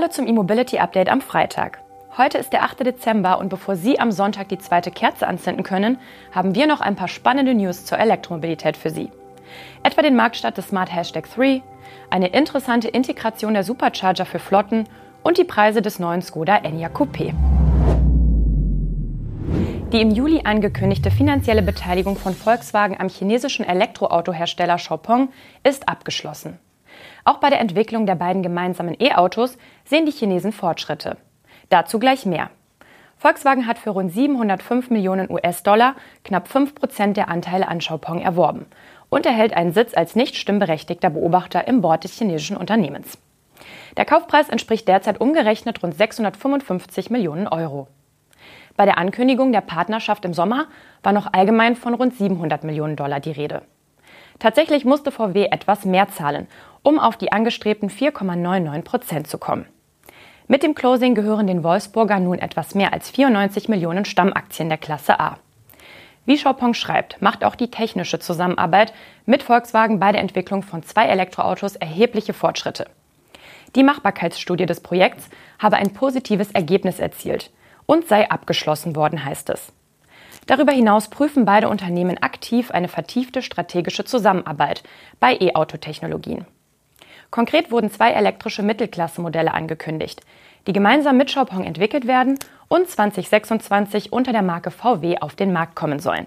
Hallo zum E-Mobility Update am Freitag. Heute ist der 8. Dezember und bevor Sie am Sonntag die zweite Kerze anzünden können, haben wir noch ein paar spannende News zur Elektromobilität für Sie. Etwa den Marktstart des Smart Hashtag 3, eine interessante Integration der Supercharger für Flotten und die Preise des neuen Skoda Enyaq Coupé. Die im Juli angekündigte finanzielle Beteiligung von Volkswagen am chinesischen Elektroautohersteller Xiaopeng ist abgeschlossen. Auch bei der Entwicklung der beiden gemeinsamen E-Autos sehen die Chinesen Fortschritte. Dazu gleich mehr. Volkswagen hat für rund 705 Millionen US-Dollar knapp 5 Prozent der Anteile an Xiaopeng erworben und erhält einen Sitz als nicht stimmberechtigter Beobachter im Board des chinesischen Unternehmens. Der Kaufpreis entspricht derzeit umgerechnet rund 655 Millionen Euro. Bei der Ankündigung der Partnerschaft im Sommer war noch allgemein von rund 700 Millionen Dollar die Rede. Tatsächlich musste VW etwas mehr zahlen, um auf die angestrebten 4,99 Prozent zu kommen. Mit dem Closing gehören den Wolfsburger nun etwas mehr als 94 Millionen Stammaktien der Klasse A. Wie Xiaopeng schreibt, macht auch die technische Zusammenarbeit mit Volkswagen bei der Entwicklung von zwei Elektroautos erhebliche Fortschritte. Die Machbarkeitsstudie des Projekts habe ein positives Ergebnis erzielt, und sei abgeschlossen worden, heißt es. Darüber hinaus prüfen beide Unternehmen aktiv eine vertiefte strategische Zusammenarbeit bei E-Auto-Technologien. Konkret wurden zwei elektrische Mittelklasse-Modelle angekündigt, die gemeinsam mit Xiaopeng entwickelt werden und 2026 unter der Marke VW auf den Markt kommen sollen.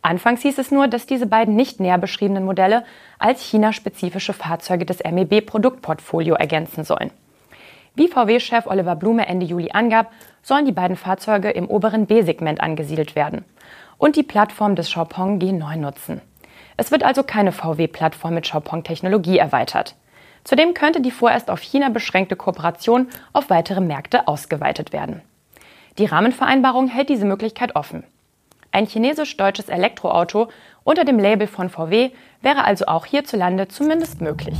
Anfangs hieß es nur, dass diese beiden nicht näher beschriebenen Modelle als China-spezifische Fahrzeuge des MEB-Produktportfolio ergänzen sollen. Wie VW-Chef Oliver Blume Ende Juli angab, sollen die beiden Fahrzeuge im oberen B-Segment angesiedelt werden und die Plattform des Xiaopeng G9 nutzen. Es wird also keine VW-Plattform mit Xiaopeng-Technologie erweitert. Zudem könnte die vorerst auf China beschränkte Kooperation auf weitere Märkte ausgeweitet werden. Die Rahmenvereinbarung hält diese Möglichkeit offen. Ein chinesisch-deutsches Elektroauto unter dem Label von VW wäre also auch hierzulande zumindest möglich.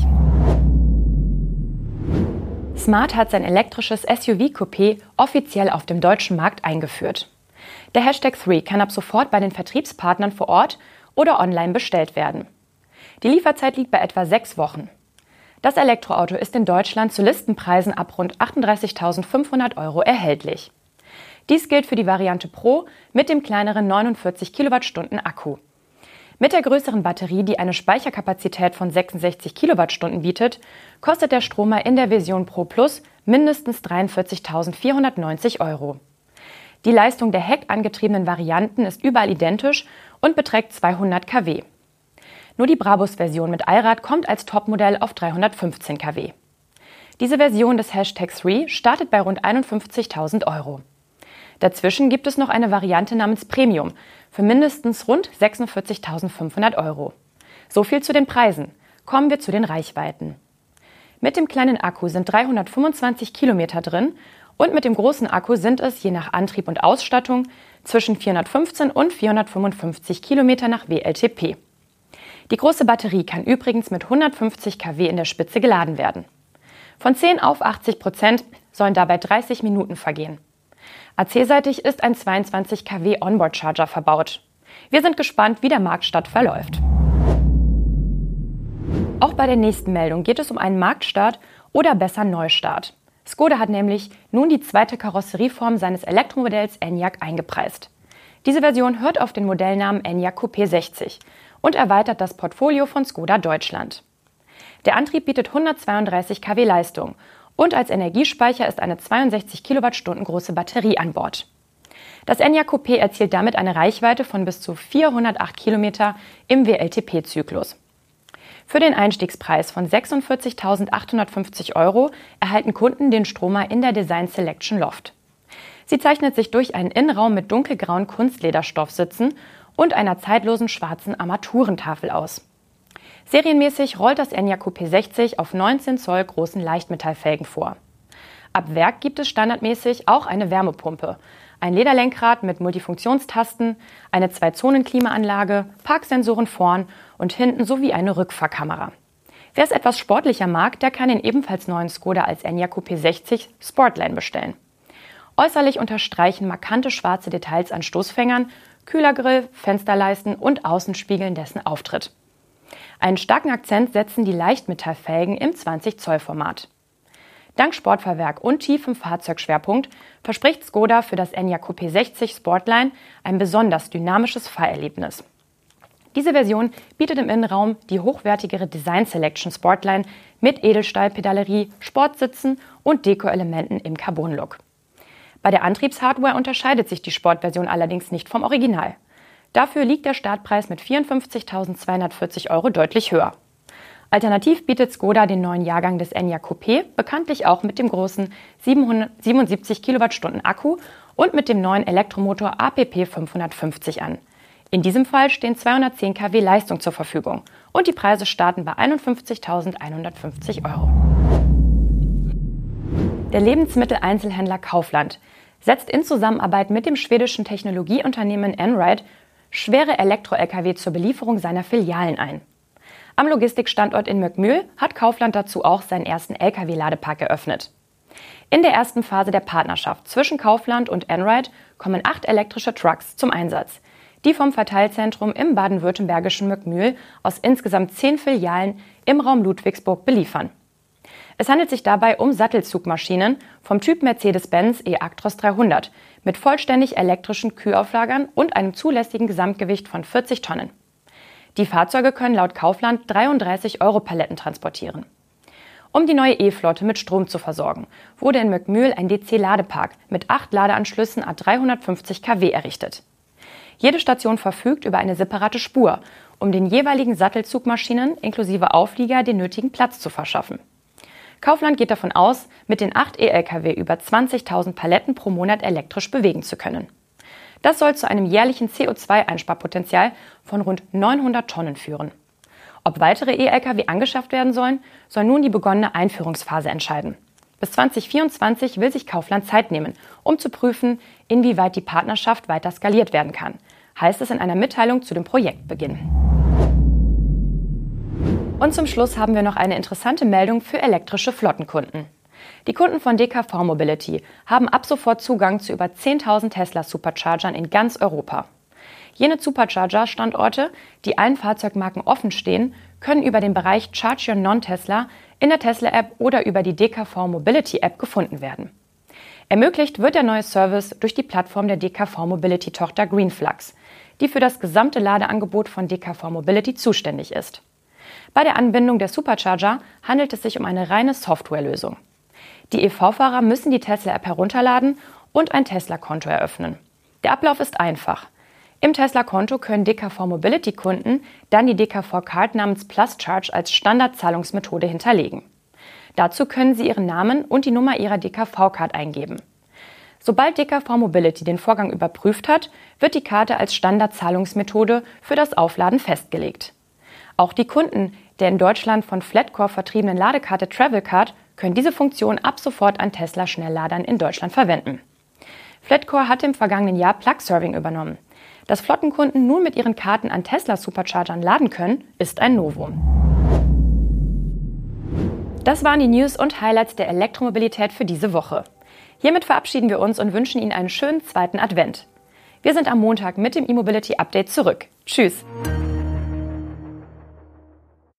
Smart hat sein elektrisches SUV-Coupé offiziell auf dem deutschen Markt eingeführt. Der Hashtag 3 kann ab sofort bei den Vertriebspartnern vor Ort oder online bestellt werden. Die Lieferzeit liegt bei etwa sechs Wochen. Das Elektroauto ist in Deutschland zu Listenpreisen ab rund 38.500 Euro erhältlich. Dies gilt für die Variante Pro mit dem kleineren 49 Kilowattstunden Akku. Mit der größeren Batterie, die eine Speicherkapazität von 66 Kilowattstunden bietet, kostet der Stromer in der Version Pro Plus mindestens 43.490 Euro. Die Leistung der heckangetriebenen Varianten ist überall identisch und beträgt 200 kW. Nur die Brabus-Version mit Allrad kommt als Topmodell auf 315 kW. Diese Version des Hashtag 3 startet bei rund 51.000 Euro. Dazwischen gibt es noch eine Variante namens Premium für mindestens rund 46.500 Euro. So viel zu den Preisen. Kommen wir zu den Reichweiten. Mit dem kleinen Akku sind 325 Kilometer drin und mit dem großen Akku sind es je nach Antrieb und Ausstattung zwischen 415 und 455 Kilometer nach WLTP. Die große Batterie kann übrigens mit 150 kW in der Spitze geladen werden. Von 10 auf 80 Prozent sollen dabei 30 Minuten vergehen. AC-seitig ist ein 22 kW Onboard-Charger verbaut. Wir sind gespannt, wie der Marktstart verläuft. Auch bei der nächsten Meldung geht es um einen Marktstart oder besser Neustart. Skoda hat nämlich nun die zweite Karosserieform seines Elektromodells Enyaq eingepreist. Diese Version hört auf den Modellnamen Enyaq Coupé 60 und erweitert das Portfolio von Skoda Deutschland. Der Antrieb bietet 132 kW Leistung und als Energiespeicher ist eine 62 Kilowattstunden große Batterie an Bord. Das Enyaq Coupé erzielt damit eine Reichweite von bis zu 408 Kilometer im WLTP-Zyklus. Für den Einstiegspreis von 46.850 Euro erhalten Kunden den Stromer in der Design Selection Loft. Sie zeichnet sich durch einen Innenraum mit dunkelgrauen Kunstlederstoffsitzen und einer zeitlosen schwarzen Armaturentafel aus. Serienmäßig rollt das Enyaq Coupé 60 auf 19 Zoll großen Leichtmetallfelgen vor. Ab Werk gibt es standardmäßig auch eine Wärmepumpe, ein Lederlenkrad mit Multifunktionstasten, eine Zwei-Zonen-Klimaanlage, Parksensoren vorn und hinten sowie eine Rückfahrkamera. Wer es etwas sportlicher mag, der kann den ebenfalls neuen Skoda als Enyaq Coupé 60 Sportline bestellen. Äußerlich unterstreichen markante schwarze Details an Stoßfängern, Kühlergrill, Fensterleisten und Außenspiegeln dessen Auftritt. Einen starken Akzent setzen die Leichtmetallfelgen im 20 Zoll Format. Dank Sportfahrwerk und tiefem Fahrzeugschwerpunkt verspricht Skoda für das Enyaq Coupé 60 Sportline ein besonders dynamisches Fahrerlebnis. Diese Version bietet im Innenraum die hochwertigere Design Selection Sportline mit Edelstahlpedalerie, Sportsitzen und Deko-Elementen im Carbon-Look. Bei der Antriebshardware unterscheidet sich die Sportversion allerdings nicht vom Original. Dafür liegt der Startpreis mit 54.240 Euro deutlich höher. Alternativ bietet Skoda den neuen Jahrgang des Enyaq Coupé, bekanntlich auch mit dem großen 777 Kilowattstunden Akku und mit dem neuen Elektromotor APP 550 an. In diesem Fall stehen 210 kW Leistung zur Verfügung und die Preise starten bei 51.150 Euro. Der Lebensmitteleinzelhändler Kaufland setzt in Zusammenarbeit mit dem schwedischen Technologieunternehmen Enride schwere Elektro-Lkw zur Belieferung seiner Filialen ein. Am Logistikstandort in Möckmühl hat Kaufland dazu auch seinen ersten Lkw-Ladepark eröffnet. In der ersten Phase der Partnerschaft zwischen Kaufland und Enride kommen acht elektrische Trucks zum Einsatz, die vom Verteilzentrum im baden-württembergischen Möckmühl aus insgesamt zehn Filialen im Raum Ludwigsburg beliefern. Es handelt sich dabei um Sattelzugmaschinen vom Typ Mercedes-Benz E-Actros 300 mit vollständig elektrischen Kühlauflagern und einem zulässigen Gesamtgewicht von 40 Tonnen. Die Fahrzeuge können laut Kaufland 33 Euro Paletten transportieren. Um die neue E-Flotte mit Strom zu versorgen, wurde in Möckmühl ein DC-Ladepark mit acht Ladeanschlüssen a 350 kW errichtet. Jede Station verfügt über eine separate Spur, um den jeweiligen Sattelzugmaschinen inklusive Auflieger den nötigen Platz zu verschaffen. Kaufland geht davon aus, mit den acht E-Lkw über 20.000 Paletten pro Monat elektrisch bewegen zu können. Das soll zu einem jährlichen CO2-Einsparpotenzial von rund 900 Tonnen führen. Ob weitere E-Lkw angeschafft werden sollen, soll nun die begonnene Einführungsphase entscheiden. Bis 2024 will sich Kaufland Zeit nehmen, um zu prüfen, inwieweit die Partnerschaft weiter skaliert werden kann, heißt es in einer Mitteilung zu dem Projektbeginn. Und zum Schluss haben wir noch eine interessante Meldung für elektrische Flottenkunden. Die Kunden von DKV Mobility haben ab sofort Zugang zu über 10.000 Tesla Superchargern in ganz Europa. Jene Supercharger-Standorte, die allen Fahrzeugmarken offen stehen, können über den Bereich Charge Your Non-Tesla in der Tesla-App oder über die DKV Mobility-App gefunden werden. Ermöglicht wird der neue Service durch die Plattform der DKV Mobility-Tochter Greenflux, die für das gesamte Ladeangebot von DKV Mobility zuständig ist. Bei der Anbindung der Supercharger handelt es sich um eine reine Softwarelösung. Die EV-Fahrer müssen die Tesla-App herunterladen und ein Tesla-Konto eröffnen. Der Ablauf ist einfach. Im Tesla-Konto können DKV Mobility-Kunden dann die DKV Card namens Plus Charge als Standardzahlungsmethode hinterlegen. Dazu können sie ihren Namen und die Nummer ihrer DKV-Card eingeben. Sobald DKV Mobility den Vorgang überprüft hat, wird die Karte als Standardzahlungsmethode für das Aufladen festgelegt. Auch die Kunden der in Deutschland von Flatcore vertriebenen Ladekarte Travelcard können diese Funktion ab sofort an Tesla-Schnellladern in Deutschland verwenden. Flatcore hatte im vergangenen Jahr Plug-Serving übernommen. Dass Flottenkunden nun mit ihren Karten an Tesla-Superchargern laden können, ist ein Novum. Das waren die News und Highlights der Elektromobilität für diese Woche. Hiermit verabschieden wir uns und wünschen Ihnen einen schönen zweiten Advent. Wir sind am Montag mit dem E-Mobility Update zurück. Tschüss!